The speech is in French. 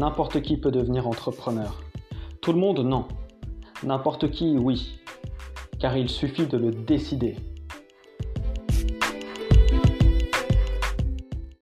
n'importe qui peut devenir entrepreneur. Tout le monde, non. N'importe qui, oui. Car il suffit de le décider.